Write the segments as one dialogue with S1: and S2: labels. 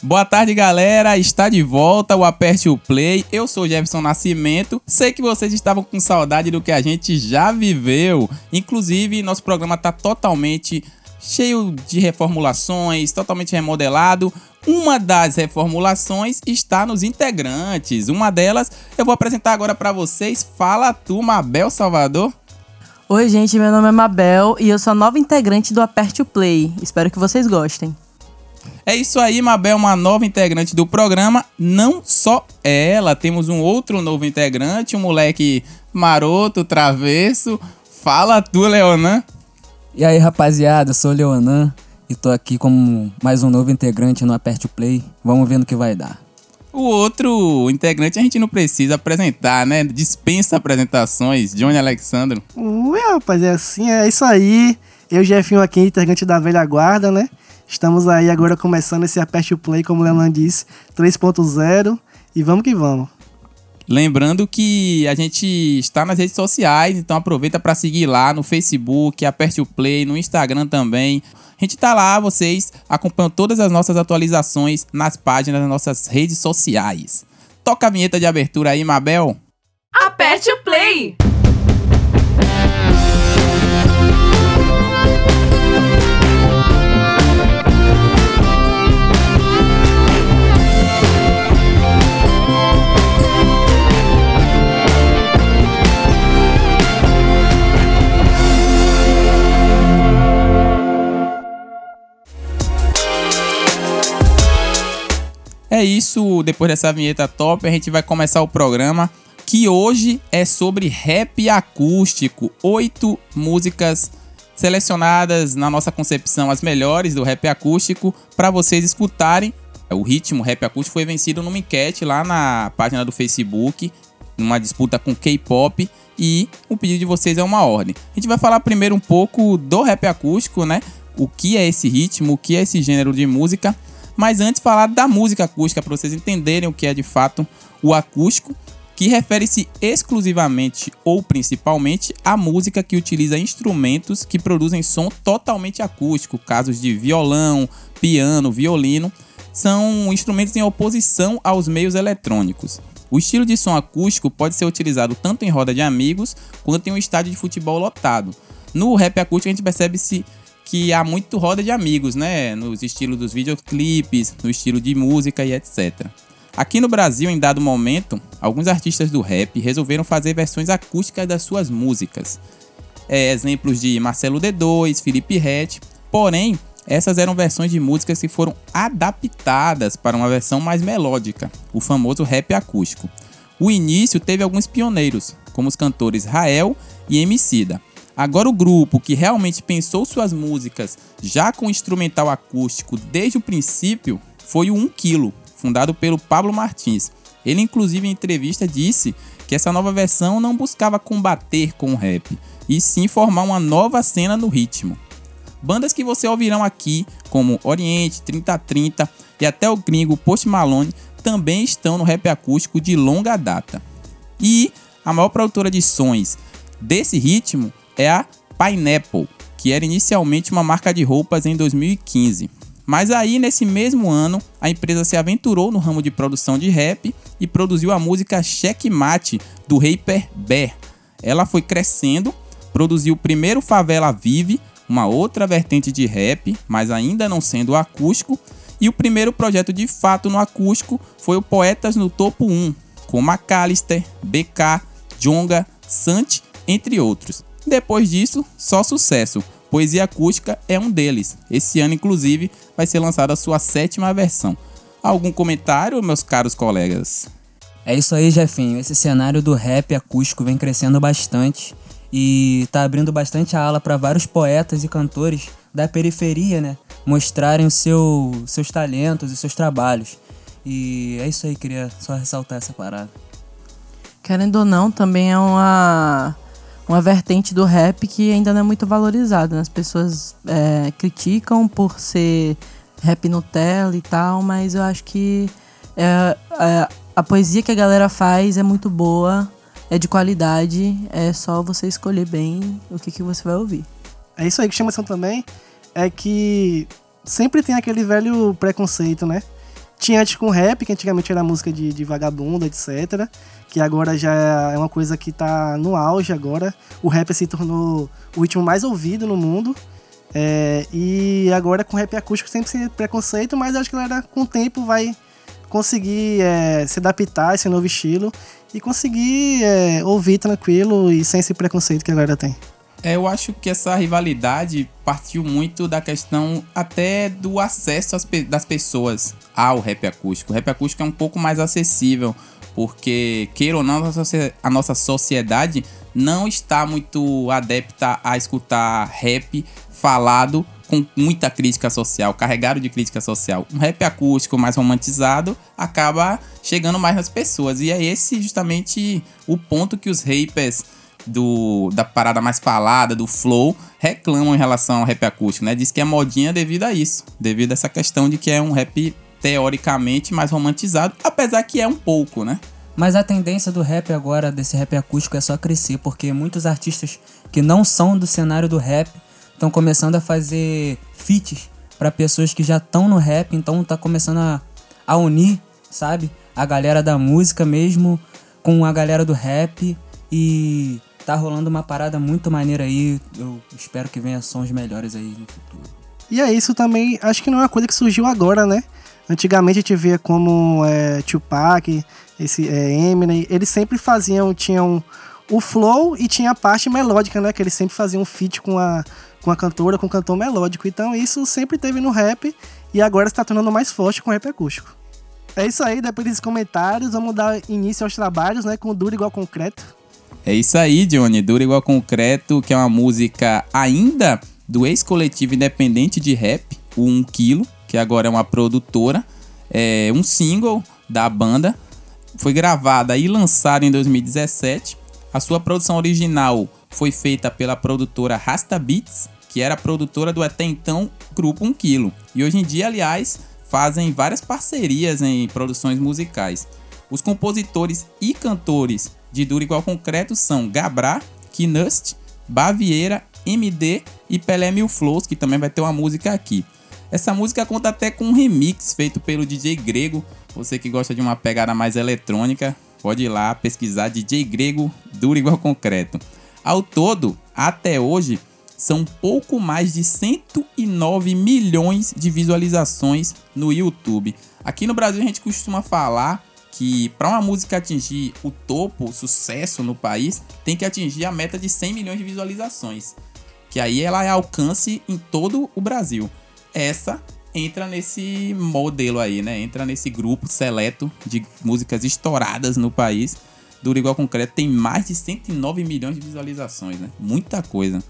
S1: Boa tarde, galera. Está de volta o Aperte o Play. Eu sou Jefferson Nascimento. Sei que vocês estavam com saudade do que a gente já viveu. Inclusive, nosso programa está totalmente cheio de reformulações, totalmente remodelado. Uma das reformulações está nos integrantes. Uma delas eu vou apresentar agora para vocês. Fala tu, Mabel Salvador.
S2: Oi, gente, meu nome é Mabel e eu sou a nova integrante do Aperte o Play. Espero que vocês gostem.
S1: É isso aí, Mabel, uma nova integrante do programa. Não só ela, temos um outro novo integrante, um moleque maroto, travesso. Fala tu, Leonan.
S3: E aí, rapaziada, eu sou o Leonan e tô aqui como mais um novo integrante no Aperte o Play. Vamos ver no que vai dar.
S1: O outro integrante a gente não precisa apresentar, né? Dispensa apresentações. Johnny Alexandro.
S4: Ui, rapaz, é assim, é isso aí. Eu, Jefinho, aqui, integrante da velha guarda, né? Estamos aí agora começando esse Aperte o Play, como o Leonan disse, 3.0. E vamos que vamos.
S1: Lembrando que a gente está nas redes sociais, então aproveita para seguir lá no Facebook, aperte o play, no Instagram também. A gente tá lá, vocês acompanham todas as nossas atualizações nas páginas das nossas redes sociais. Toca a vinheta de abertura aí, Mabel.
S5: Aperte o play!
S1: É isso, depois dessa vinheta top, a gente vai começar o programa que hoje é sobre rap acústico. Oito músicas selecionadas na nossa concepção, as melhores do rap acústico, para vocês escutarem. O ritmo rap acústico foi vencido numa enquete lá na página do Facebook, numa disputa com K-pop. E o pedido de vocês é uma ordem. A gente vai falar primeiro um pouco do rap acústico, né? O que é esse ritmo, o que é esse gênero de música. Mas antes falar da música acústica para vocês entenderem o que é de fato o acústico, que refere-se exclusivamente ou principalmente à música que utiliza instrumentos que produzem som totalmente acústico, casos de violão, piano, violino, são instrumentos em oposição aos meios eletrônicos. O estilo de som acústico pode ser utilizado tanto em roda de amigos quanto em um estádio de futebol lotado. No rap acústico a gente percebe-se que há muito roda de amigos, né? Nos estilos dos videoclipes, no estilo de música e etc. Aqui no Brasil, em dado momento, alguns artistas do rap resolveram fazer versões acústicas das suas músicas. É, exemplos de Marcelo D2, Felipe Rett, porém, essas eram versões de músicas que foram adaptadas para uma versão mais melódica, o famoso rap acústico. O início teve alguns pioneiros, como os cantores Rael e Emicida, Agora o grupo que realmente pensou suas músicas já com instrumental acústico desde o princípio foi o 1 Kilo, fundado pelo Pablo Martins. Ele inclusive em entrevista disse que essa nova versão não buscava combater com o rap, e sim formar uma nova cena no ritmo. Bandas que você ouvirão aqui, como Oriente, 3030 e até o gringo Post Malone, também estão no rap acústico de longa data. E a maior produtora de sons desse ritmo é a Pineapple, que era inicialmente uma marca de roupas em 2015. Mas aí, nesse mesmo ano, a empresa se aventurou no ramo de produção de rap e produziu a música Checkmate, do rapper Bear. Ela foi crescendo, produziu o primeiro Favela Vive, uma outra vertente de rap, mas ainda não sendo acústico, e o primeiro projeto de fato no acústico foi o Poetas no Topo 1, com McAllister, BK, Jonga, Sant, entre outros. Depois disso, só sucesso. Poesia Acústica é um deles. Esse ano, inclusive, vai ser lançada a sua sétima versão. Algum comentário, meus caros colegas?
S3: É isso aí, Jefinho. Esse cenário do rap acústico vem crescendo bastante e tá abrindo bastante a ala para vários poetas e cantores da periferia, né? Mostrarem o seu, seus talentos e seus trabalhos. E é isso aí, queria só ressaltar essa parada.
S2: Querendo ou não, também é uma uma vertente do rap que ainda não é muito valorizada. Né? As pessoas é, criticam por ser rap Nutella e tal, mas eu acho que é, é, a poesia que a galera faz é muito boa, é de qualidade, é só você escolher bem o que, que você vai ouvir.
S4: É isso aí que chama atenção também, é que sempre tem aquele velho preconceito, né? Tinha antes com rap, que antigamente era música de, de vagabunda, etc. Que agora já é uma coisa que tá no auge agora. O rap se tornou o ritmo mais ouvido no mundo. É, e agora com rap acústico sempre sem preconceito, mas acho que a galera com o tempo vai conseguir é, se adaptar a esse novo estilo e conseguir é, ouvir tranquilo e sem esse preconceito que a galera tem.
S1: É, eu acho que essa rivalidade partiu muito da questão até do acesso das pessoas ao rap acústico. O rap acústico é um pouco mais acessível, porque, queira ou não, a nossa sociedade não está muito adepta a escutar rap falado com muita crítica social, carregado de crítica social. Um rap acústico mais romantizado acaba chegando mais nas pessoas. E é esse justamente o ponto que os rappers do, da parada mais falada, do flow, reclamam em relação ao rap acústico, né? Diz que é modinha devido a isso, devido a essa questão de que é um rap teoricamente mais romantizado, apesar que é um pouco, né?
S3: Mas a tendência do rap agora, desse rap acústico, é só crescer, porque muitos artistas que não são do cenário do rap estão começando a fazer feats para pessoas que já estão no rap, então tá começando a, a unir, sabe? A galera da música mesmo com a galera do rap e tá rolando uma parada muito maneira aí. Eu espero que venha sons melhores aí no futuro.
S4: E é isso também, acho que não é uma coisa que surgiu agora, né? Antigamente a gente via como é, Tupac, esse é, Eminem, eles sempre faziam, tinham o flow e tinha a parte melódica, né? Que eles sempre faziam um feat com a, com a cantora, com o cantor melódico. Então isso sempre teve no rap e agora está tornando mais forte com o rap acústico. É isso aí, depois desses comentários, vamos dar início aos trabalhos, né? Com Duro Igual Concreto.
S1: É isso aí, Johnny. Dura igual concreto, que é uma música ainda do ex-coletivo independente de rap, o 1 Kilo, que agora é uma produtora. É um single da banda. Foi gravada e lançada em 2017. A sua produção original foi feita pela produtora Rasta Beats, que era produtora do até então grupo 1 Kilo. E hoje em dia, aliás, fazem várias parcerias em produções musicais. Os compositores e cantores de Duro Igual Concreto são Gabrá, Kinust, Bavieira, MD e Pelé Mil Flows, que também vai ter uma música aqui. Essa música conta até com um remix feito pelo DJ Grego. Você que gosta de uma pegada mais eletrônica, pode ir lá pesquisar DJ Grego Duro Igual Concreto. Ao todo, até hoje, são pouco mais de 109 milhões de visualizações no YouTube. Aqui no Brasil a gente costuma falar que para uma música atingir o topo, o sucesso no país, tem que atingir a meta de 100 milhões de visualizações. Que aí ela é alcance em todo o Brasil. Essa entra nesse modelo aí, né? Entra nesse grupo seleto de músicas estouradas no país. Duro Igual Concreto tem mais de 109 milhões de visualizações, né? Muita coisa.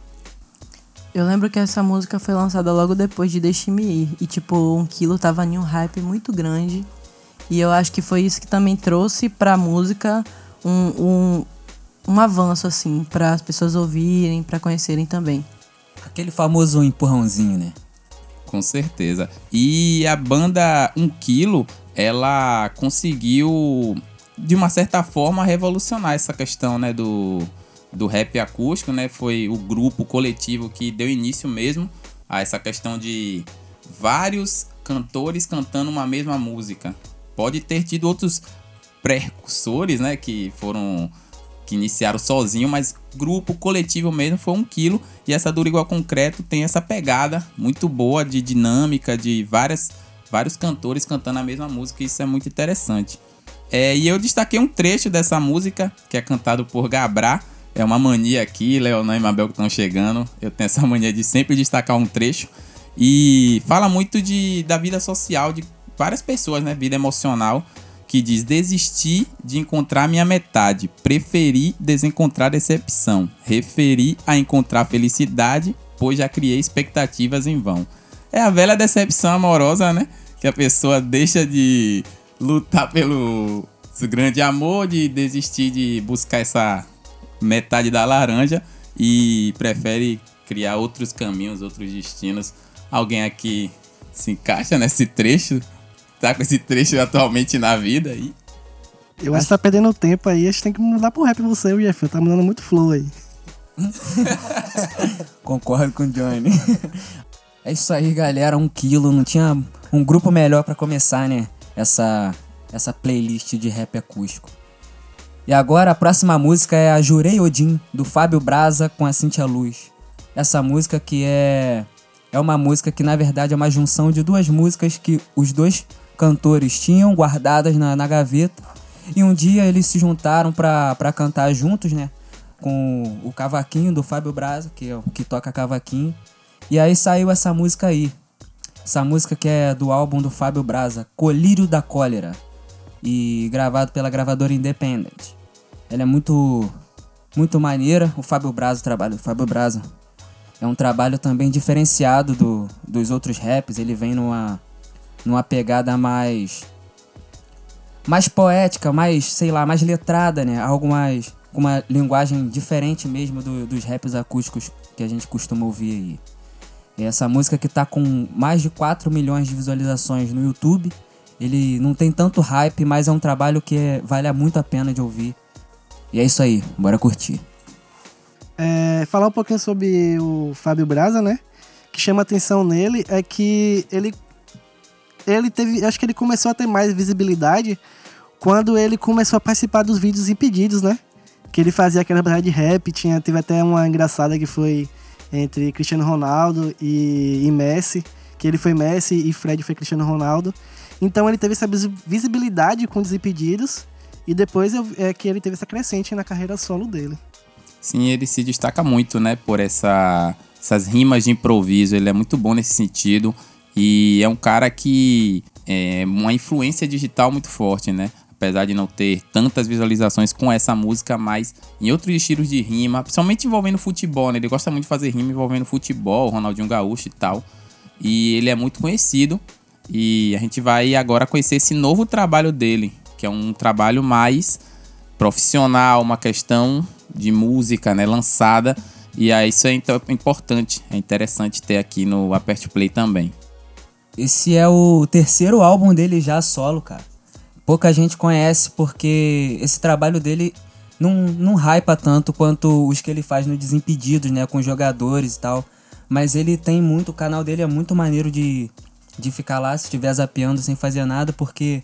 S2: Eu lembro que essa música foi lançada logo depois de Deixe-me Ir. E, tipo, um quilo tava em um hype muito grande. E eu acho que foi isso que também trouxe pra música um, um, um avanço, assim, para as pessoas ouvirem, para conhecerem também.
S3: Aquele famoso empurrãozinho, né?
S1: Com certeza. E a banda 1 Quilo, ela conseguiu, de uma certa forma, revolucionar essa questão, né, do, do rap acústico, né? Foi o grupo coletivo que deu início mesmo a essa questão de vários cantores cantando uma mesma música pode ter tido outros precursores, né, que foram que iniciaram sozinho, mas grupo coletivo mesmo foi um quilo e essa dura igual concreto tem essa pegada muito boa de dinâmica de várias vários cantores cantando a mesma música, isso é muito interessante. É, e eu destaquei um trecho dessa música que é cantado por Gabrá. É uma mania aqui, Leonan e Mabel que estão chegando. Eu tenho essa mania de sempre destacar um trecho. E fala muito de, da vida social, de várias pessoas, né? Vida emocional, que diz: desisti de encontrar minha metade, preferi desencontrar decepção, referi a encontrar felicidade, pois já criei expectativas em vão. É a velha decepção amorosa, né? Que a pessoa deixa de lutar pelo grande amor, de desistir de buscar essa metade da laranja e prefere criar outros caminhos, outros destinos. Alguém aqui se encaixa nesse trecho tá com esse trecho atualmente na vida aí.
S4: Eu acho que tá perdendo tempo aí, a gente tem que mudar pro rap você, o Jeff. Tá mudando muito flow aí.
S3: Concordo com o Johnny. É isso aí, galera. Um quilo. Não tinha um grupo melhor para começar, né? essa, essa playlist de rap acústico. E agora a próxima música é a Jurei Odin, do Fábio Braza com a Cintia Luz. Essa música que é é uma música que na verdade é uma junção de duas músicas que os dois cantores tinham guardadas na, na gaveta e um dia eles se juntaram para cantar juntos, né? Com o cavaquinho do Fábio Braza, que é o que toca cavaquinho. E aí saiu essa música aí. Essa música que é do álbum do Fábio Braza, Colírio da Cólera. E gravado pela gravadora Independent. Ela é muito muito maneira. O Fábio Braza, o trabalho do Fábio Braza é um trabalho também diferenciado do, dos outros raps. Ele vem numa, numa pegada mais. mais poética, mais, sei lá, mais letrada, né? Algo mais. com uma linguagem diferente mesmo do, dos raps acústicos que a gente costuma ouvir aí. Essa música que tá com mais de 4 milhões de visualizações no YouTube. Ele não tem tanto hype, mas é um trabalho que vale muito a pena de ouvir. E é isso aí, bora curtir.
S4: É, falar um pouquinho sobre o Fábio Braza, né? Que chama atenção nele é que ele ele teve, acho que ele começou a ter mais visibilidade quando ele começou a participar dos vídeos impedidos, né? Que ele fazia aquela barra de rap, tinha teve até uma engraçada que foi entre Cristiano Ronaldo e, e Messi, que ele foi Messi e Fred foi Cristiano Ronaldo. Então ele teve essa visibilidade com os impedidos e depois é que ele teve essa crescente na carreira solo dele.
S1: Sim, ele se destaca muito, né, por essa, essas rimas de improviso. Ele é muito bom nesse sentido e é um cara que é uma influência digital muito forte, né? Apesar de não ter tantas visualizações com essa música, mas em outros estilos de rima, principalmente envolvendo futebol, né? Ele gosta muito de fazer rima envolvendo futebol, Ronaldinho Gaúcho e tal. E ele é muito conhecido. E a gente vai agora conhecer esse novo trabalho dele, que é um trabalho mais profissional, uma questão de música, né, lançada. E aí isso é importante, é interessante ter aqui no Apert Play também.
S3: Esse é o terceiro álbum dele já solo, cara. Pouca gente conhece porque esse trabalho dele não, não hypa tanto quanto os que ele faz no Desimpedidos, né, com jogadores e tal. Mas ele tem muito, o canal dele é muito maneiro de, de ficar lá se estiver zapeando sem fazer nada, porque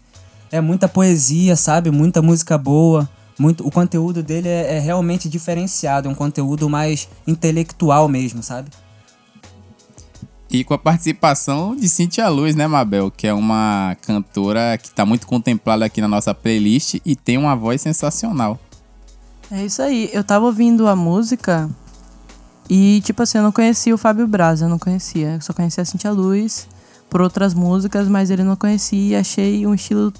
S3: é muita poesia, sabe? Muita música boa muito, o conteúdo dele é, é, realmente diferenciado, é um conteúdo mais intelectual mesmo, sabe?
S1: Com a participação de Cintia Luz, né, Mabel? Que é uma cantora que está muito contemplada aqui na nossa playlist e tem uma voz sensacional.
S2: É isso aí. Eu tava ouvindo a música e, tipo assim, eu não conhecia o Fábio Braz, eu não conhecia. Eu só conhecia a Cintia Luz por outras músicas, mas ele não conhecia e achei um estilo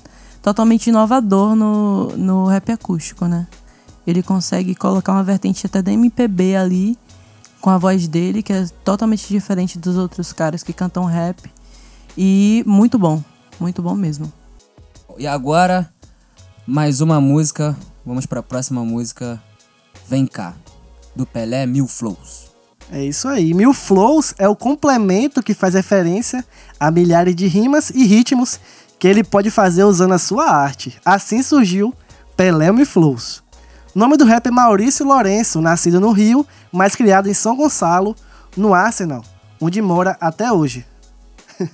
S2: totalmente inovador no, no rap acústico, né? Ele consegue colocar uma vertente até da MPB ali, com a voz dele, que é totalmente diferente dos outros caras que cantam rap. E muito bom, muito bom mesmo.
S3: E agora, mais uma música. Vamos para a próxima música. Vem cá, do Pelé Mil Flows.
S4: É isso aí. Mil Flows é o complemento que faz referência a milhares de rimas e ritmos que ele pode fazer usando a sua arte. Assim surgiu Pelé e Flows. O nome do rap é Maurício Lourenço, nascido no Rio, mas criado em São Gonçalo, no Arsenal, onde mora até hoje.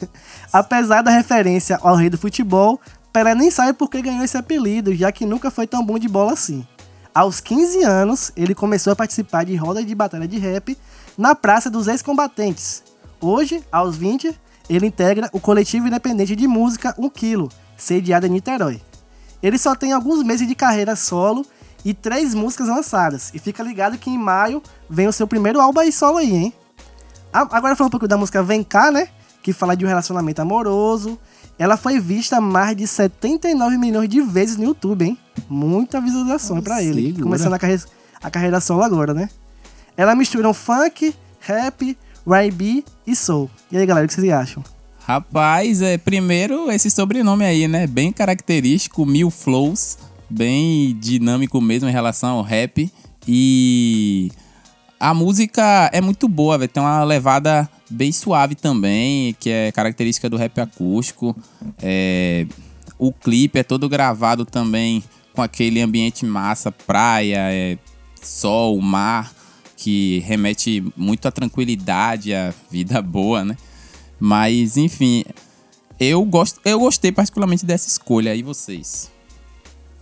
S4: Apesar da referência ao rei do futebol, Pelé nem sabe por que ganhou esse apelido, já que nunca foi tão bom de bola assim. Aos 15 anos, ele começou a participar de rodas de batalha de rap na Praça dos Ex-Combatentes. Hoje, aos 20, ele integra o coletivo independente de música 1 Quilo, sediado em Niterói. Ele só tem alguns meses de carreira solo e três músicas lançadas. E fica ligado que em maio vem o seu primeiro álbum aí solo aí, hein? Agora falando um pouco da música Vem Cá, né? Que fala de um relacionamento amoroso. Ela foi vista mais de 79 milhões de vezes no YouTube, hein? Muita visualização para ele. Começando a carreira, a carreira solo agora, né? Ela mistura um funk, rap, YB e Soul. E aí, galera, o que vocês acham?
S1: Rapaz, é, primeiro esse sobrenome aí, né? Bem característico, Mil Flows, bem dinâmico mesmo em relação ao rap. E a música é muito boa, vai Tem uma levada bem suave também, que é característica do rap acústico. É, o clipe é todo gravado também com aquele ambiente massa, praia, é, sol, mar que remete muito à tranquilidade, à vida boa, né? Mas, enfim, Eu, gosto, eu gostei particularmente dessa escolha. E vocês?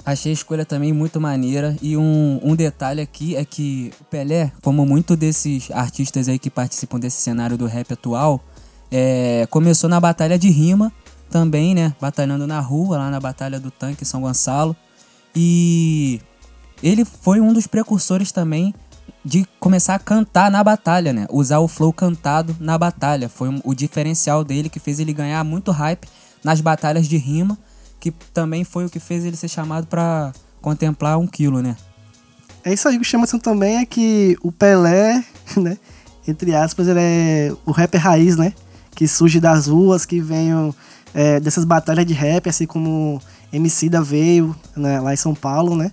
S3: Achei a escolha também muito maneira. E um, um detalhe aqui é que o Pelé, como muito desses artistas aí que participam desse cenário do rap atual, é, começou na batalha de rima também, né? Batalhando na rua, lá na Batalha do Tanque São Gonçalo. E ele foi um dos precursores também de começar a cantar na batalha, né? Usar o flow cantado na batalha. Foi o diferencial dele que fez ele ganhar muito hype nas batalhas de rima, que também foi o que fez ele ser chamado para contemplar um quilo, né?
S4: É isso aí, que chama atenção também é que o Pelé, né? Entre aspas, ele é o rapper raiz, né? Que surge das ruas, que vem é, dessas batalhas de rap, assim como MC da veio né, lá em São Paulo, né?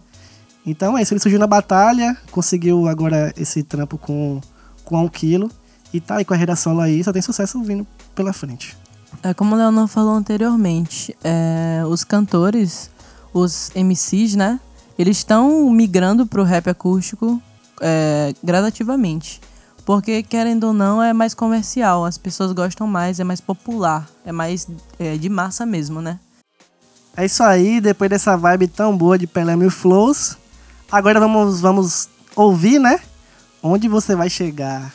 S4: Então é isso, ele surgiu na batalha, conseguiu agora esse trampo com, com um quilo e tá aí com a redação aí, só tem sucesso vindo pela frente.
S2: É como o Leonor falou anteriormente, é, os cantores, os MCs, né? Eles estão migrando pro rap acústico é, gradativamente. Porque, querendo ou não, é mais comercial, as pessoas gostam mais, é mais popular, é mais é, de massa mesmo, né?
S4: É isso aí, depois dessa vibe tão boa de Pelé Mil Flows, agora vamos, vamos ouvir, né? Onde você vai chegar?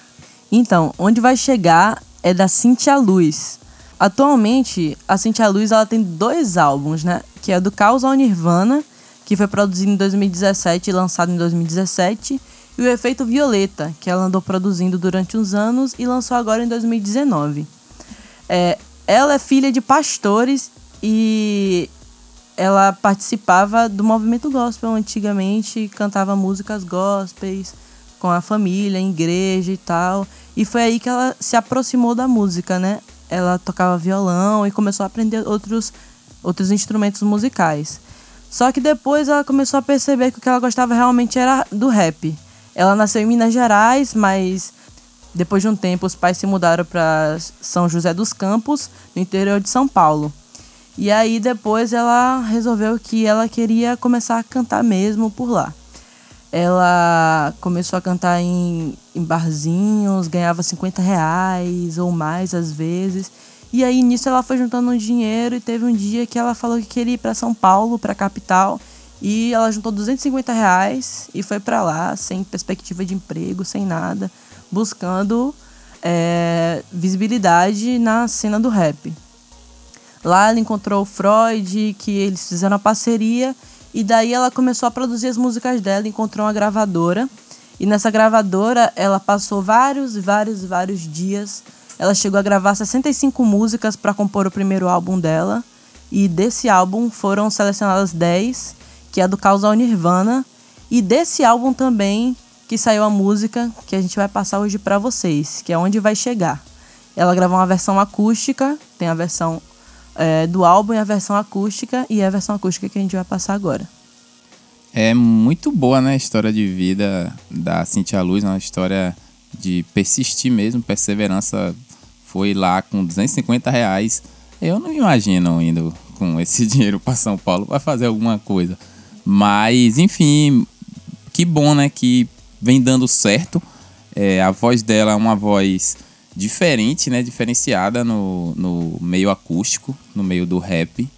S2: Então, onde vai chegar é da Cintia Luz. Atualmente, a Cintia Luz ela tem dois álbuns, né? Que é do Caos ao Nirvana, que foi produzido em 2017 e lançado em 2017, e o Efeito Violeta, que ela andou produzindo durante uns anos e lançou agora em 2019. É, ela é filha de pastores e ela participava do movimento gospel antigamente, cantava músicas gospels com a família, em igreja e tal. E foi aí que ela se aproximou da música, né? Ela tocava violão e começou a aprender outros, outros instrumentos musicais. Só que depois ela começou a perceber que o que ela gostava realmente era do rap. Ela nasceu em Minas Gerais, mas depois de um tempo os pais se mudaram para São José dos Campos, no interior de São Paulo. E aí depois ela resolveu que ela queria começar a cantar mesmo por lá. Ela começou a cantar em, em barzinhos, ganhava 50 reais ou mais às vezes. E aí nisso ela foi juntando um dinheiro e teve um dia que ela falou que queria ir para São Paulo, para a capital, e ela juntou 250 reais e foi para lá, sem perspectiva de emprego, sem nada, buscando é, visibilidade na cena do rap. Lá ela encontrou o Freud, que eles fizeram a parceria, e daí ela começou a produzir as músicas dela, encontrou uma gravadora, e nessa gravadora ela passou vários, vários, vários dias. Ela chegou a gravar 65 músicas para compor o primeiro álbum dela, e desse álbum foram selecionadas 10 que é do Caos ao Nirvana, e desse álbum também que saiu a música que a gente vai passar hoje para vocês, que é Onde Vai Chegar. Ela gravou uma versão acústica, tem a versão é, do álbum e a versão acústica, e é a versão acústica que a gente vai passar agora.
S1: É muito boa, né, a história de vida da Cintia Luz, uma história de persistir mesmo, perseverança. Foi lá com 250 reais. Eu não me imagino indo com esse dinheiro para São Paulo para fazer alguma coisa. Mas, enfim, que bom, né? Que vem dando certo. É, a voz dela é uma voz diferente, né? Diferenciada no, no meio acústico, no meio do rap.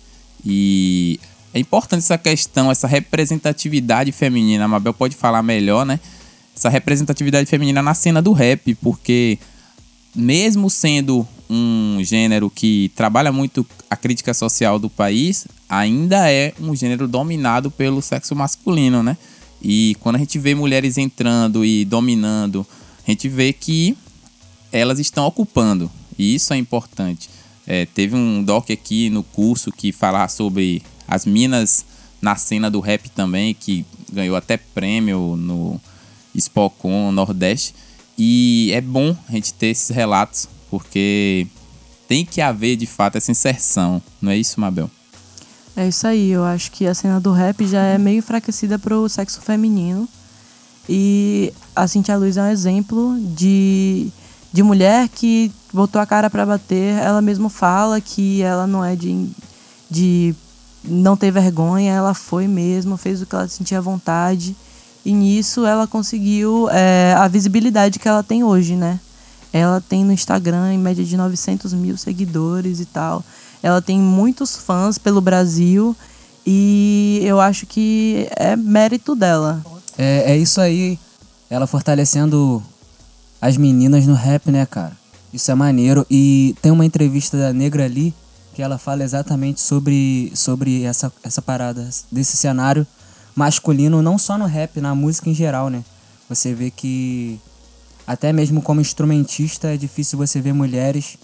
S1: E é importante essa questão, essa representatividade feminina. A Mabel pode falar melhor, né? Essa representatividade feminina na cena do rap, porque mesmo sendo um gênero que trabalha muito a crítica social do país, ainda é um gênero dominado pelo sexo masculino, né? E quando a gente vê mulheres entrando e dominando, a gente vê que elas estão ocupando. E isso é importante. É, teve um doc aqui no curso que falava sobre as minas na cena do rap também, que ganhou até prêmio no Spocon Nordeste. E é bom a gente ter esses relatos, porque tem que haver de fato essa inserção, não é isso, Mabel?
S2: É isso aí, eu acho que a cena do rap já é meio enfraquecida pro sexo feminino. E a Cintia Luz é um exemplo de, de mulher que botou a cara para bater. Ela mesma fala que ela não é de, de não ter vergonha, ela foi mesmo, fez o que ela sentia vontade. E nisso ela conseguiu é, a visibilidade que ela tem hoje, né? Ela tem no Instagram em média de 900 mil seguidores e tal. Ela tem muitos fãs pelo Brasil e eu acho que é mérito dela.
S3: É, é isso aí, ela fortalecendo as meninas no rap, né, cara? Isso é maneiro. E tem uma entrevista da Negra ali que ela fala exatamente sobre, sobre essa, essa parada, desse cenário masculino, não só no rap, na música em geral, né? Você vê que até mesmo como instrumentista é difícil você ver mulheres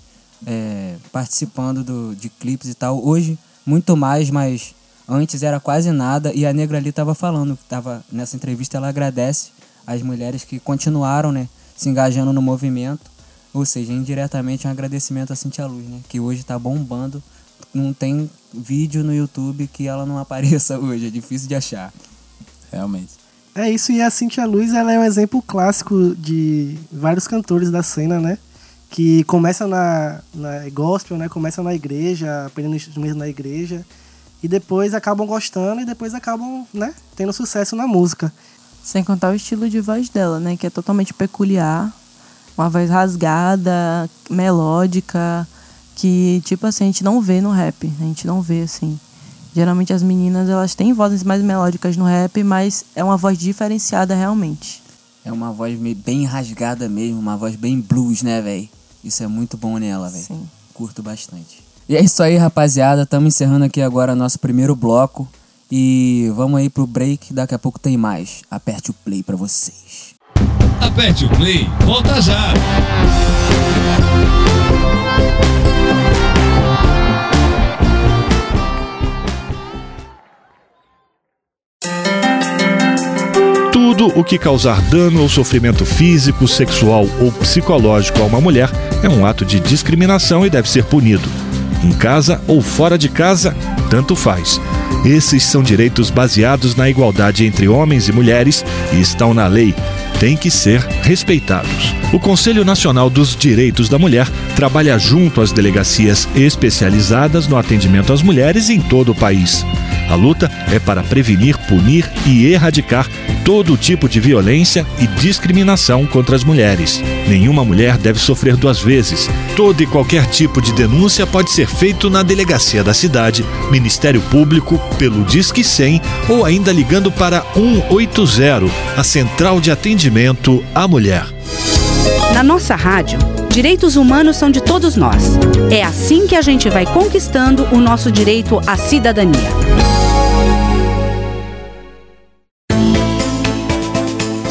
S3: é, participando do, de clipes e tal. Hoje, muito mais, mas antes era quase nada. E a Negra ali estava falando, tava, nessa entrevista ela agradece as mulheres que continuaram né, se engajando no movimento. Ou seja, indiretamente um agradecimento a Cintia Luz, né? Que hoje está bombando. Não tem vídeo no YouTube que ela não apareça hoje. É difícil de achar.
S1: Realmente.
S4: É isso, e a Cintia Luz ela é um exemplo clássico de vários cantores da cena, né? Que começa na, na gospel, né? Começa na igreja, aprendendo instrumentos na igreja. E depois acabam gostando e depois acabam, né? Tendo sucesso na música.
S2: Sem contar o estilo de voz dela, né? Que é totalmente peculiar. Uma voz rasgada, melódica, que, tipo assim, a gente não vê no rap. A gente não vê, assim. Geralmente as meninas, elas têm vozes mais melódicas no rap, mas é uma voz diferenciada realmente.
S3: É uma voz bem rasgada mesmo, uma voz bem blues, né, velho? Isso é muito bom nela, velho.
S2: Sim.
S3: Curto bastante. E é isso aí, rapaziada. Estamos encerrando aqui agora nosso primeiro bloco. E vamos aí pro break. Daqui a pouco tem mais. Aperte o play pra vocês.
S6: Aperte o play, volta já.
S7: Tudo o que causar dano ou sofrimento físico, sexual ou psicológico a uma mulher é um ato de discriminação e deve ser punido. Em casa ou fora de casa, tanto faz. Esses são direitos baseados na igualdade entre homens e mulheres e estão na lei. Têm que ser respeitados. O Conselho Nacional dos Direitos da Mulher trabalha junto às delegacias especializadas no atendimento às mulheres em todo o país. A luta é para prevenir, punir e erradicar todo tipo de violência e discriminação contra as mulheres. Nenhuma mulher deve sofrer duas vezes. Todo e qualquer tipo de denúncia pode ser feito na delegacia da cidade, Ministério Público, pelo Disque 100 ou ainda ligando para 180, a Central de Atendimento à Mulher.
S8: Na nossa rádio, direitos humanos são de todos nós. É assim que a gente vai conquistando o nosso direito à cidadania.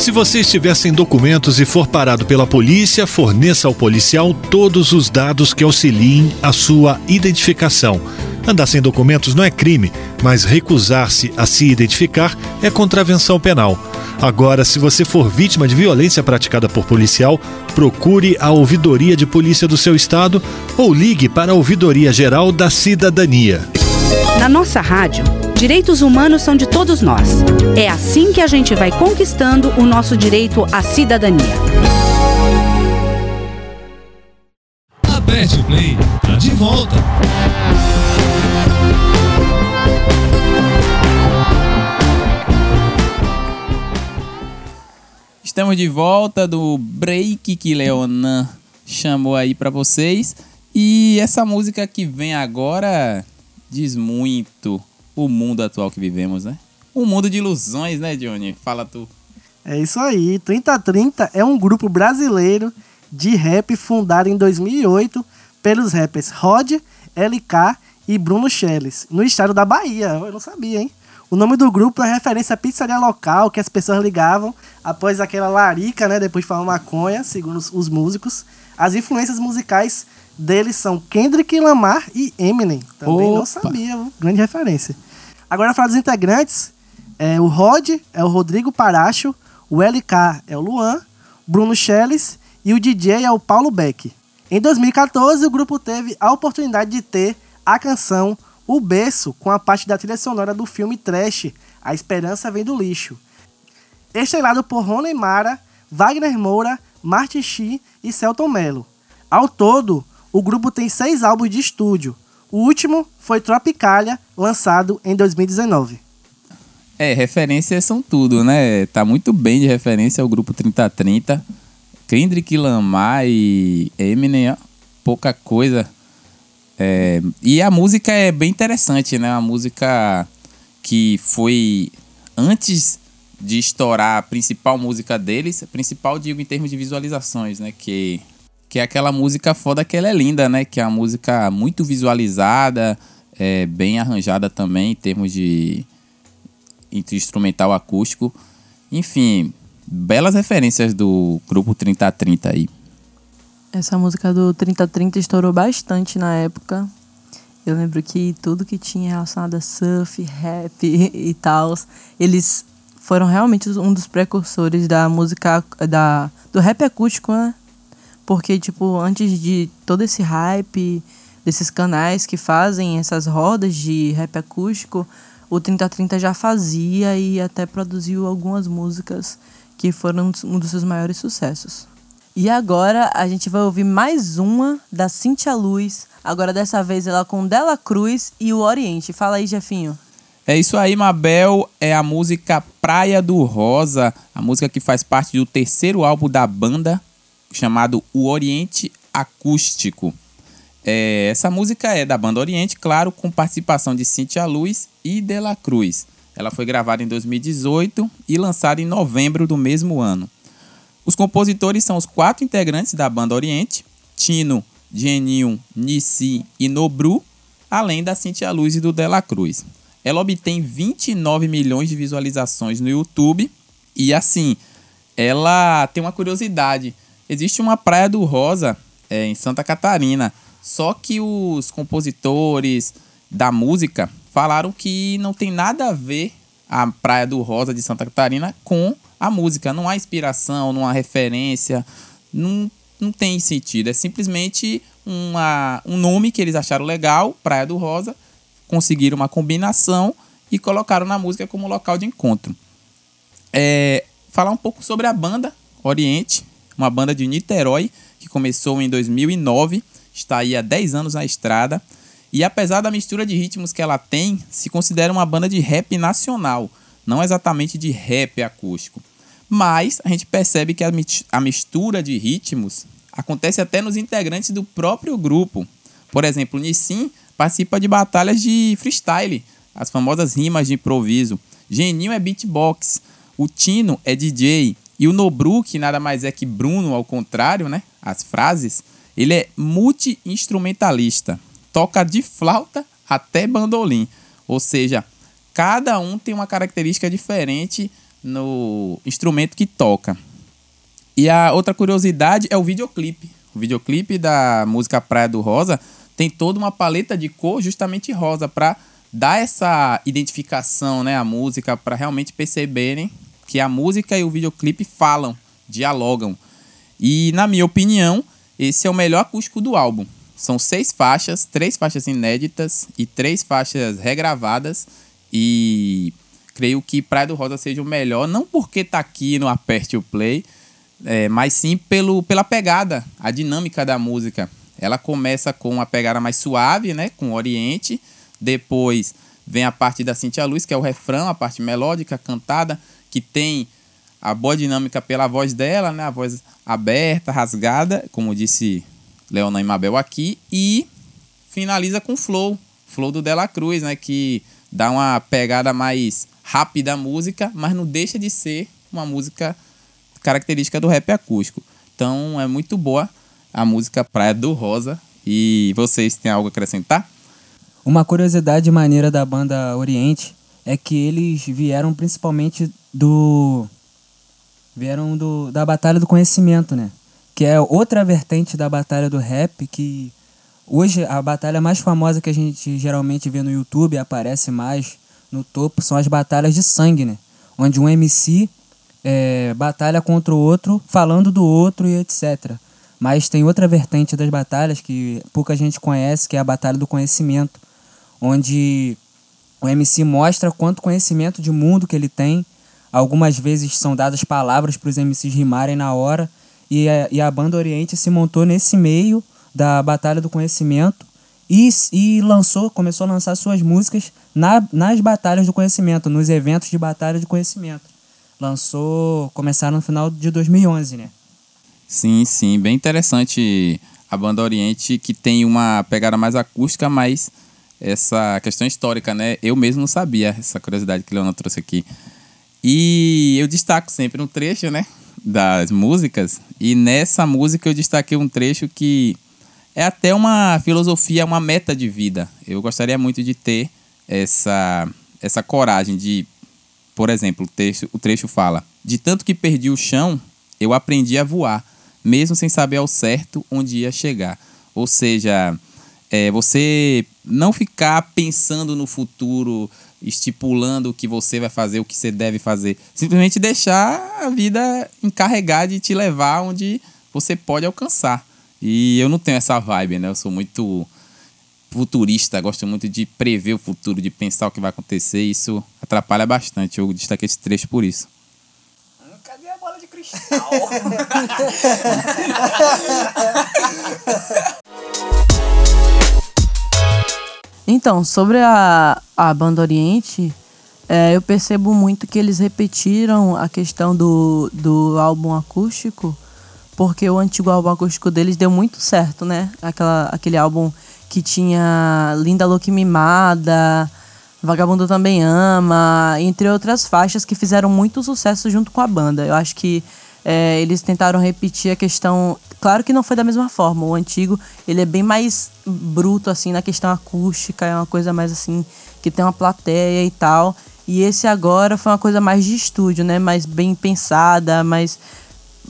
S7: Se você estiver sem documentos e for parado pela polícia, forneça ao policial todos os dados que auxiliem a sua identificação. Andar sem documentos não é crime, mas recusar-se a se identificar é contravenção penal. Agora, se você for vítima de violência praticada por policial, procure a Ouvidoria de Polícia do seu estado ou ligue para a Ouvidoria Geral da Cidadania.
S8: Na nossa rádio, direitos humanos são de todos nós. É assim que a gente vai conquistando o nosso direito à cidadania.
S6: Aperte o play, tá de volta.
S1: Estamos de volta do break que Leonan chamou aí pra vocês. E essa música que vem agora diz muito o mundo atual que vivemos, né? Um mundo de ilusões, né, Johnny? Fala tu.
S4: É isso aí. 3030 é um grupo brasileiro de rap fundado em 2008 pelos rappers Rod, LK e Bruno Schelles, no estado da Bahia. Eu não sabia, hein? O nome do grupo é referência à pizzaria local que as pessoas ligavam após aquela larica, né? Depois de falar maconha, segundo os, os músicos. As influências musicais deles são Kendrick Lamar e Eminem. Também não
S1: Opa.
S4: sabia, viu? grande referência. Agora, falar dos integrantes, é, o Rod é o Rodrigo Paracho, o LK é o Luan, Bruno Schelles e o DJ é o Paulo Beck. Em 2014, o grupo teve a oportunidade de ter a canção O Berço com a parte da trilha sonora do filme Trash, A Esperança Vem do Lixo. Estrelado por Rony Mara, Wagner Moura, Martin Shi e Celton Mello. Ao todo, o grupo tem seis álbuns de estúdio. O último foi Tropicalia, lançado em 2019.
S1: É, referências são tudo, né? Tá muito bem de referência ao grupo 3030. Kendrick Lamar e Eminem, ó, pouca coisa. É, e a música é bem interessante, né? A música que foi antes de estourar a principal música deles, principal digo em termos de visualizações, né? Que, que é aquela música foda que ela é linda, né? Que é uma música muito visualizada, é, bem arranjada também em termos de instrumental acústico. Enfim, belas referências do grupo 3030 aí.
S2: Essa música do 3030 estourou bastante na época. Eu lembro que tudo que tinha relacionado a surf, rap e tal, eles foram realmente um dos precursores da música da do rap acústico, né? Porque tipo, antes de todo esse hype desses canais que fazem essas rodas de rap acústico, o 3030 já fazia e até produziu algumas músicas que foram um dos seus maiores sucessos. E agora a gente vai ouvir mais uma da Cintia Luz, agora dessa vez ela com Dela Cruz e o Oriente. Fala aí, Jefinho.
S1: É isso aí, Mabel. É a música Praia do Rosa, a música que faz parte do terceiro álbum da banda, chamado O Oriente Acústico. É, essa música é da banda Oriente, claro, com participação de Cintia Luz e Dela Cruz. Ela foi gravada em 2018 e lançada em novembro do mesmo ano. Os compositores são os quatro integrantes da banda Oriente: Tino, Geninho, Nissi e Nobru, além da Cintia Luz e do Dela Cruz. Ela obtém 29 milhões de visualizações no YouTube e assim, ela tem uma curiosidade. Existe uma praia do Rosa é, em Santa Catarina, só que os compositores da música falaram que não tem nada a ver a Praia do Rosa de Santa Catarina com a música. Não há inspiração, não há referência, não, não tem sentido. É simplesmente uma, um nome que eles acharam legal, Praia do Rosa, conseguiram uma combinação e colocaram na música como local de encontro. É, falar um pouco sobre a banda Oriente, uma banda de Niterói que começou em 2009, está aí há 10 anos na estrada e apesar da mistura de ritmos que ela tem, se considera uma banda de rap nacional, não exatamente de rap acústico. Mas a gente percebe que a mistura de ritmos acontece até nos integrantes do próprio grupo. Por exemplo, Nissin participa de batalhas de freestyle, as famosas rimas de improviso. Geninho é beatbox, o Tino é DJ e o Nobru, que nada mais é que Bruno ao contrário, né? As frases, ele é multi-instrumentalista toca de flauta até bandolim. Ou seja, cada um tem uma característica diferente no instrumento que toca. E a outra curiosidade é o videoclipe. O videoclipe da música Praia do Rosa tem toda uma paleta de cor justamente rosa para dar essa identificação, né, à música para realmente perceberem que a música e o videoclipe falam, dialogam. E na minha opinião, esse é o melhor acústico do álbum. São seis faixas, três faixas inéditas e três faixas regravadas. E creio que Praia do Rosa seja o melhor, não porque tá aqui no Aperte o Play, é, mas sim pelo, pela pegada, a dinâmica da música. Ela começa com uma pegada mais suave, né, com Oriente. Depois vem a parte da Cintia Luz, que é o refrão, a parte melódica, cantada, que tem a boa dinâmica pela voz dela, né, a voz aberta, rasgada, como disse Leonan e Mabel aqui. E finaliza com Flow, Flow do Dela Cruz, né? Que dá uma pegada mais rápida à música, mas não deixa de ser uma música característica do rap acústico. Então é muito boa a música Praia do Rosa. E vocês têm algo a acrescentar?
S3: Uma curiosidade maneira da banda Oriente é que eles vieram principalmente do. Vieram do, da Batalha do Conhecimento, né? que é outra vertente da batalha do rap, que hoje a batalha mais famosa que a gente geralmente vê no YouTube, aparece mais no topo, são as batalhas de sangue, né? Onde um MC é, batalha contra o outro, falando do outro e etc. Mas tem outra vertente das batalhas que pouca gente conhece, que é a batalha do conhecimento, onde o MC mostra quanto conhecimento de mundo que ele tem. Algumas vezes são dadas palavras para os MCs rimarem na hora e a, e a Banda Oriente se montou nesse meio da Batalha do Conhecimento e, e lançou, começou a lançar suas músicas na, nas batalhas do conhecimento, nos eventos de batalha de conhecimento. Lançou, começaram no final de 2011, né?
S1: Sim, sim, bem interessante a banda Oriente, que tem uma pegada mais acústica, mas essa questão histórica, né? Eu mesmo não sabia essa curiosidade que o Leona trouxe aqui. E eu destaco sempre um trecho, né? Das músicas. E nessa música eu destaquei um trecho que é até uma filosofia, uma meta de vida. Eu gostaria muito de ter essa, essa coragem de, por exemplo, o trecho, o trecho fala: De tanto que perdi o chão, eu aprendi a voar, mesmo sem saber ao certo onde ia chegar. Ou seja, é, você não ficar pensando no futuro, estipulando o que você vai fazer, o que você deve fazer. Simplesmente deixar a vida encarregar de te levar onde você pode alcançar. E eu não tenho essa vibe, né? Eu sou muito futurista, gosto muito de prever o futuro, de pensar o que vai acontecer. E isso atrapalha bastante. Eu destaquei esse trecho por isso.
S3: Cadê a bola de cristal?
S2: Então, sobre a, a banda Oriente, é, eu percebo muito que eles repetiram a questão do, do álbum acústico, porque o antigo álbum acústico deles deu muito certo, né? Aquela, aquele álbum que tinha Linda Louca Mimada, Vagabundo Também Ama, entre outras faixas que fizeram muito sucesso junto com a banda. Eu acho que é, eles tentaram repetir a questão. Claro que não foi da mesma forma. O antigo ele é bem mais bruto assim na questão acústica, é uma coisa mais assim que tem uma plateia e tal. E esse agora foi uma coisa mais de estúdio, né? Mais bem pensada, mais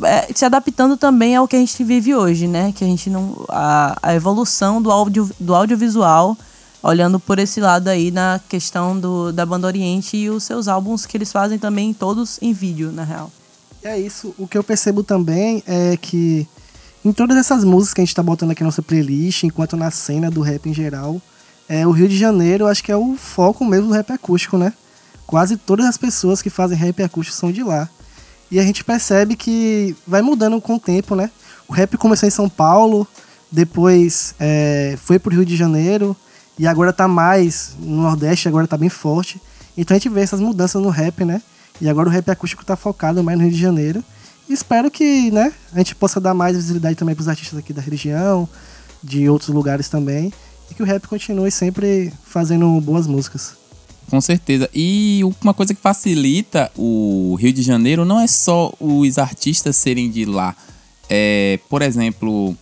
S2: é, se adaptando também ao que a gente vive hoje, né? Que a gente não a, a evolução do audio do audiovisual, olhando por esse lado aí na questão do da banda Oriente e os seus álbuns que eles fazem também todos em vídeo, na real.
S4: É isso. O que eu percebo também é que em todas essas músicas que a gente tá botando aqui na nossa playlist, enquanto na cena do rap em geral, é, o Rio de Janeiro acho que é o foco mesmo do rap acústico, né? Quase todas as pessoas que fazem rap acústico são de lá. E a gente percebe que vai mudando com o tempo, né? O rap começou em São Paulo, depois é, foi pro Rio de Janeiro, e agora tá mais no Nordeste, agora tá bem forte. Então a gente vê essas mudanças no rap, né? E agora o rap acústico tá focado mais no Rio de Janeiro. Espero que, né, a gente possa dar mais visibilidade também para os artistas aqui da região, de outros lugares também, e que o rap continue sempre fazendo boas músicas.
S1: Com certeza. E uma coisa que facilita o Rio de Janeiro não é só os artistas serem de lá. É, por exemplo,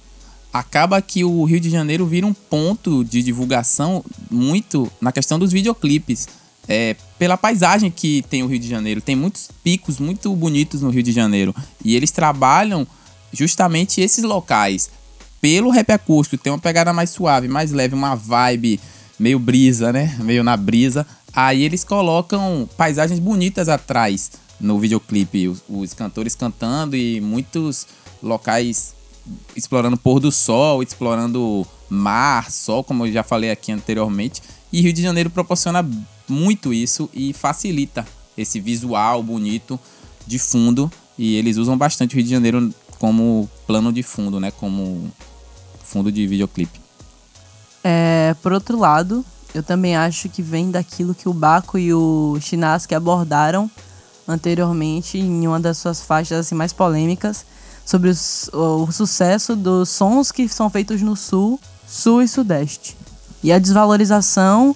S1: acaba que o Rio de Janeiro vira um ponto de divulgação muito na questão dos videoclipes. É, pela paisagem que tem o Rio de Janeiro. Tem muitos picos muito bonitos no Rio de Janeiro. E eles trabalham justamente esses locais. Pelo rap acústico, tem uma pegada mais suave, mais leve, uma vibe meio brisa, né? Meio na brisa. Aí eles colocam paisagens bonitas atrás no videoclipe. Os, os cantores cantando e muitos locais explorando pôr do sol, explorando mar, sol, como eu já falei aqui anteriormente. E Rio de Janeiro proporciona muito isso e facilita esse visual bonito de fundo. E eles usam bastante o Rio de Janeiro como plano de fundo, né? Como fundo de videoclipe.
S2: É, por outro lado, eu também acho que vem daquilo que o Baco e o Chinaski abordaram anteriormente em uma das suas faixas assim, mais polêmicas sobre o sucesso dos sons que são feitos no sul, sul e sudeste. E a desvalorização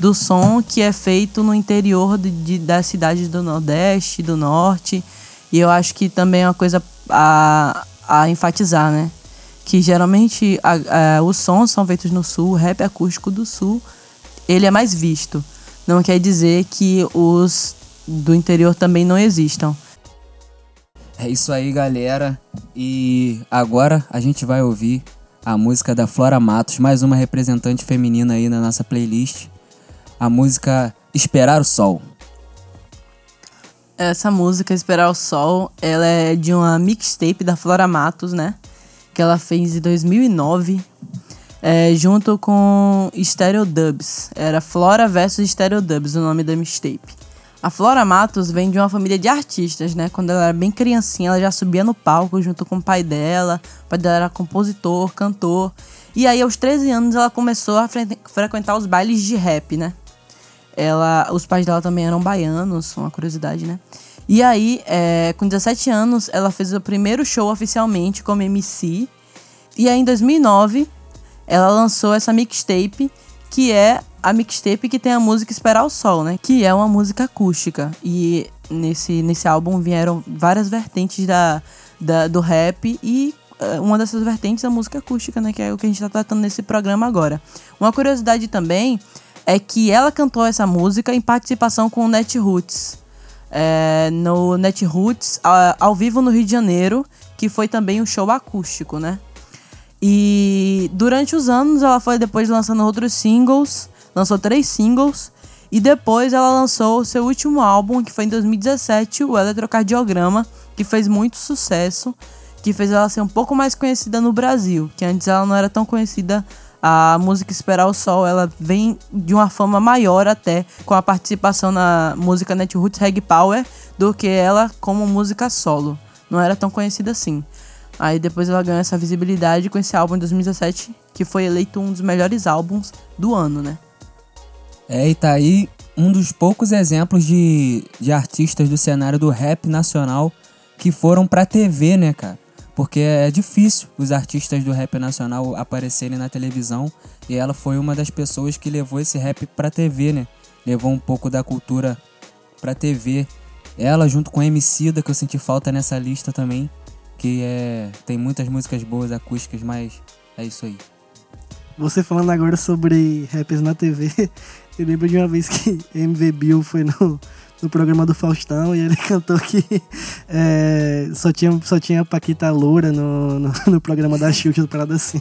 S2: do som que é feito no interior de, de, das cidades do Nordeste, do Norte. E eu acho que também é uma coisa a, a enfatizar, né? Que geralmente a, a, os sons são feitos no Sul, o rap acústico do Sul, ele é mais visto. Não quer dizer que os do interior também não existam.
S3: É isso aí, galera. E agora a gente vai ouvir a música da Flora Matos, mais uma representante feminina aí na nossa playlist a música Esperar o Sol.
S2: Essa música, Esperar o Sol, ela é de uma mixtape da Flora Matos, né? Que ela fez em 2009, é, junto com Stereo Dubs. Era Flora versus Stereo Dubs, o nome da mixtape. A Flora Matos vem de uma família de artistas, né? Quando ela era bem criancinha, ela já subia no palco junto com o pai dela. O pai dela era compositor, cantor. E aí, aos 13 anos, ela começou a frequentar os bailes de rap, né? Ela, os pais dela também eram baianos, uma curiosidade, né? E aí, é, com 17 anos, ela fez o primeiro show oficialmente como MC. E aí, em 2009, ela lançou essa mixtape, que é a mixtape que tem a música Esperar o Sol, né? Que é uma música acústica. E nesse, nesse álbum vieram várias vertentes da, da do rap e eh, uma dessas vertentes é a música acústica, né? Que é o que a gente tá tratando nesse programa agora. Uma curiosidade também é que ela cantou essa música em participação com o Net Roots. É, no Net Roots, a- ao vivo no Rio de Janeiro, que foi também um show acústico, né? E durante os anos ela foi depois lançando outros singles, lançou três singles, e depois ela lançou seu último álbum, que foi em 2017, o Eletrocardiograma, que fez muito sucesso, que fez ela ser um pouco mais conhecida no Brasil, que antes ela não era tão conhecida. A música Esperar o Sol, ela vem de uma fama maior até com a participação na música Netroots Reg Power do que ela como música solo. Não era tão conhecida assim. Aí depois ela ganhou essa visibilidade com esse álbum em 2017, que foi eleito um dos melhores álbuns do ano, né?
S3: É, e tá aí um dos poucos exemplos de, de artistas do cenário do rap nacional que foram pra TV, né, cara? Porque é difícil os artistas do rap nacional aparecerem na televisão e ela foi uma das pessoas que levou esse rap pra TV, né? Levou um pouco da cultura pra TV. Ela junto com a Emicida, que eu senti falta nessa lista também, que é tem muitas músicas boas acústicas, mas é isso aí.
S4: Você falando agora sobre rappers na TV, eu lembro de uma vez que MV Bill foi no, no programa do Faustão e ele cantou que é, só, tinha, só tinha Paquita Loura no, no, no programa da Xuxa, parada assim.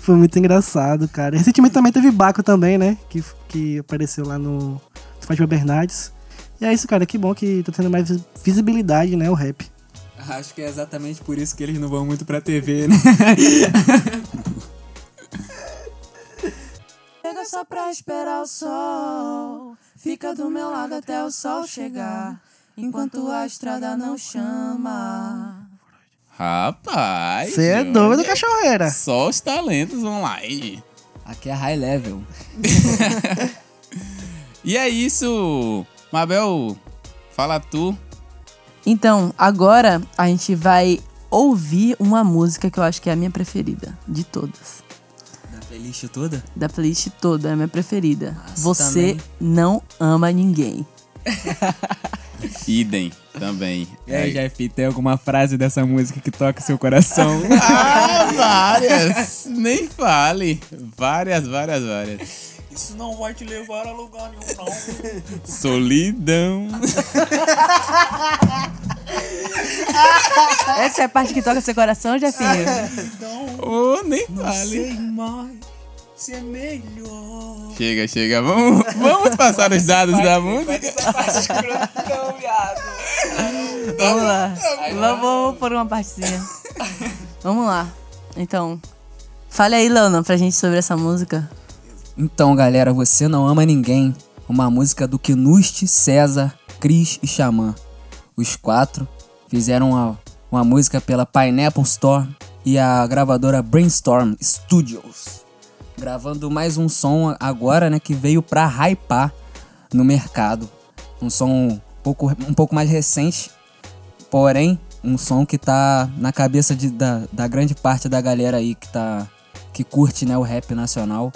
S4: Foi muito engraçado, cara. Recentemente também teve Baco também, né? Que, que apareceu lá no Fátima Bernardes. E é isso, cara. Que bom que tá tendo mais visibilidade, né? O rap.
S3: Acho que é exatamente por isso que eles não vão muito pra TV, né?
S2: só pra esperar o sol. Fica do meu lado até o sol chegar. Enquanto a estrada não chama.
S1: Rapaz.
S4: Você é doido, cachorreira.
S1: Só os talentos online.
S3: Aqui é high level.
S1: E é isso. Mabel, fala tu.
S2: Então, agora a gente vai ouvir uma música que eu acho que é a minha preferida de todas.
S3: Da playlist toda?
S2: Da playlist toda, é a minha preferida.
S3: Nossa,
S2: Você
S3: também.
S2: não ama ninguém.
S1: Idem também.
S3: E aí, Jeff, tem alguma frase dessa música que toca seu coração?
S1: Ah, várias. Nem fale. Várias, várias, várias.
S9: Isso não vai te levar a lugar nenhum, não.
S1: Solidão.
S2: Essa é a parte que toca seu coração, Jefinho?
S1: Oh, nem fale.
S9: Sei mais, é melhor.
S1: Chega, chega. Vamos, vamos passar os dados da música.
S9: Não, viado.
S2: Vamos lá. Vamos, vamos por uma partezinha. Vamos lá. Então, fale aí, Leona, pra gente sobre essa música.
S3: então, galera, Você Não Ama Ninguém. Uma música do Knust, César, Cris e Xamã. Os quatro fizeram uma, uma música pela Pineapple Store e a gravadora Brainstorm Studios. Gravando mais um som agora, né, que veio pra hypar no mercado. Um som um pouco, um pouco mais recente, porém, um som que tá na cabeça de- da, da grande parte da galera aí que tá que curte né, o rap nacional.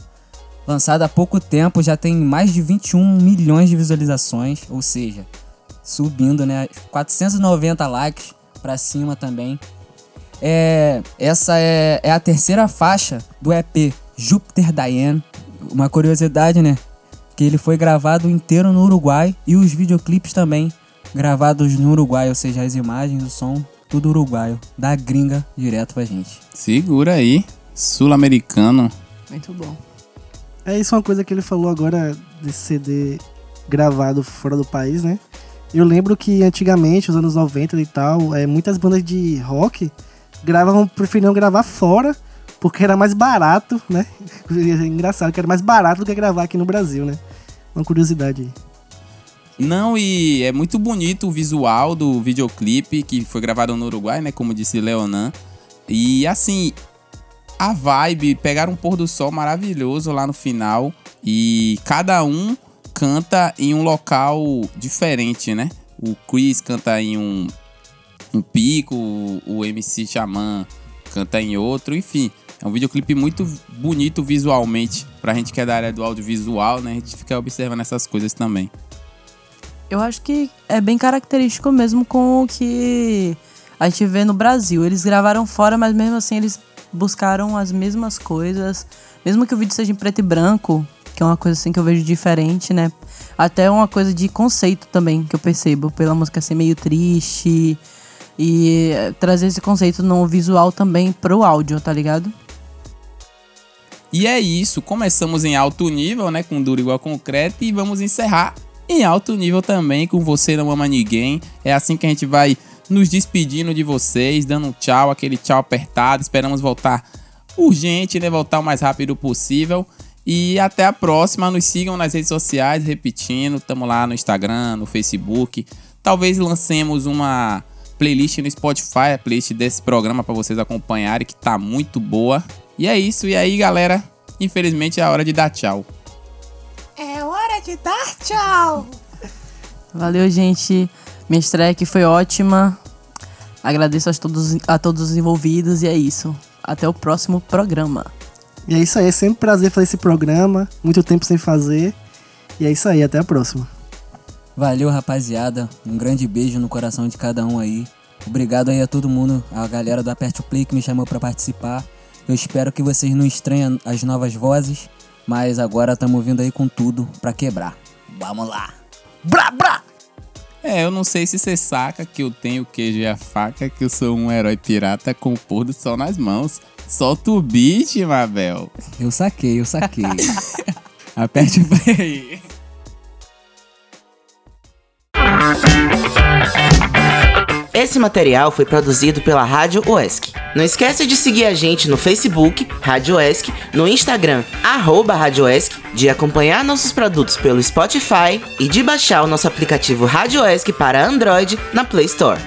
S3: Lançado há pouco tempo, já tem mais de 21 milhões de visualizações, ou seja, subindo, né? 490 likes pra cima também. É, essa é, é a terceira faixa do EP Júpiter Diane. Uma curiosidade, né? Que ele foi gravado inteiro no Uruguai e os videoclipes também gravados no Uruguai, ou seja, as imagens, o som, tudo uruguaio, da gringa direto pra gente.
S1: Segura aí. Sul-americano.
S2: Muito bom.
S4: É isso uma coisa que ele falou agora desse CD gravado fora do país, né? Eu lembro que antigamente, os anos 90 e tal, é, muitas bandas de rock gravavam, preferiam gravar fora, porque era mais barato, né? É engraçado que era mais barato do que gravar aqui no Brasil, né? Uma curiosidade aí.
S1: Não, e é muito bonito o visual do videoclipe que foi gravado no Uruguai, né? Como disse Leonan. E assim, a vibe, pegaram um pôr do sol maravilhoso lá no final. E cada um canta em um local diferente, né? o Chris canta em um, um pico, o, MC Xamã canta em outro, enfim. É um videoclipe muito bonito visualmente. Pra gente que é da área do audiovisual, né? A gente fica observando essas coisas também.
S2: Eu acho que é bem característico mesmo com o que a gente vê no Brasil. Eles gravaram fora, mas mesmo assim eles buscaram as mesmas coisas. Mesmo que o vídeo seja em preto e branco, que é uma coisa assim que eu vejo diferente, né? Até uma coisa de conceito também que eu percebo pela música ser meio triste e eh, trazer esse conceito no visual também pro áudio, tá ligado?
S1: E é isso, começamos em alto nível, né, com Duro Igual Concreto e vamos encerrar em alto nível também com Você Não Ama Ninguém. É assim que a gente vai nos despedindo de vocês, dando um tchau, aquele tchau apertado. Esperamos voltar urgente, né, voltar o mais rápido possível. E até a próxima, nos sigam nas redes sociais, repetindo, estamos lá no Instagram, no Facebook. Talvez lancemos uma playlist no Spotify, a playlist desse programa para vocês acompanharem, que tá muito boa. E é isso, e aí galera, infelizmente é a hora de dar tchau.
S9: É hora de dar tchau.
S2: Valeu, gente. Minha estreia aqui foi ótima. Agradeço a todos, a todos os envolvidos e é isso. Até o próximo programa.
S4: E é isso aí, é sempre um prazer fazer esse programa. Muito tempo sem fazer. E é isso aí, até a próxima.
S3: Valeu, rapaziada. Um grande beijo no coração de cada um aí. Obrigado aí a todo mundo, a galera do Aperte o Play que me chamou para participar. Eu espero que vocês não estranhem as novas vozes, mas agora estamos vindo aí com tudo para quebrar. Vamos lá.
S4: Brá, brá!
S1: É, eu não sei se você saca que eu tenho queijo e a faca, que eu sou um herói pirata com o pôr do sol nas mãos. Solta o beat, Mabel.
S3: Eu saquei, eu saquei. Aperte o play.
S10: Esse material foi produzido pela Rádio OESC. Não esqueça de seguir a gente no Facebook, Rádio OESC, no Instagram, arroba Rádio OESC, de acompanhar nossos produtos pelo Spotify e de baixar o nosso aplicativo Rádio OESC para Android na Play Store.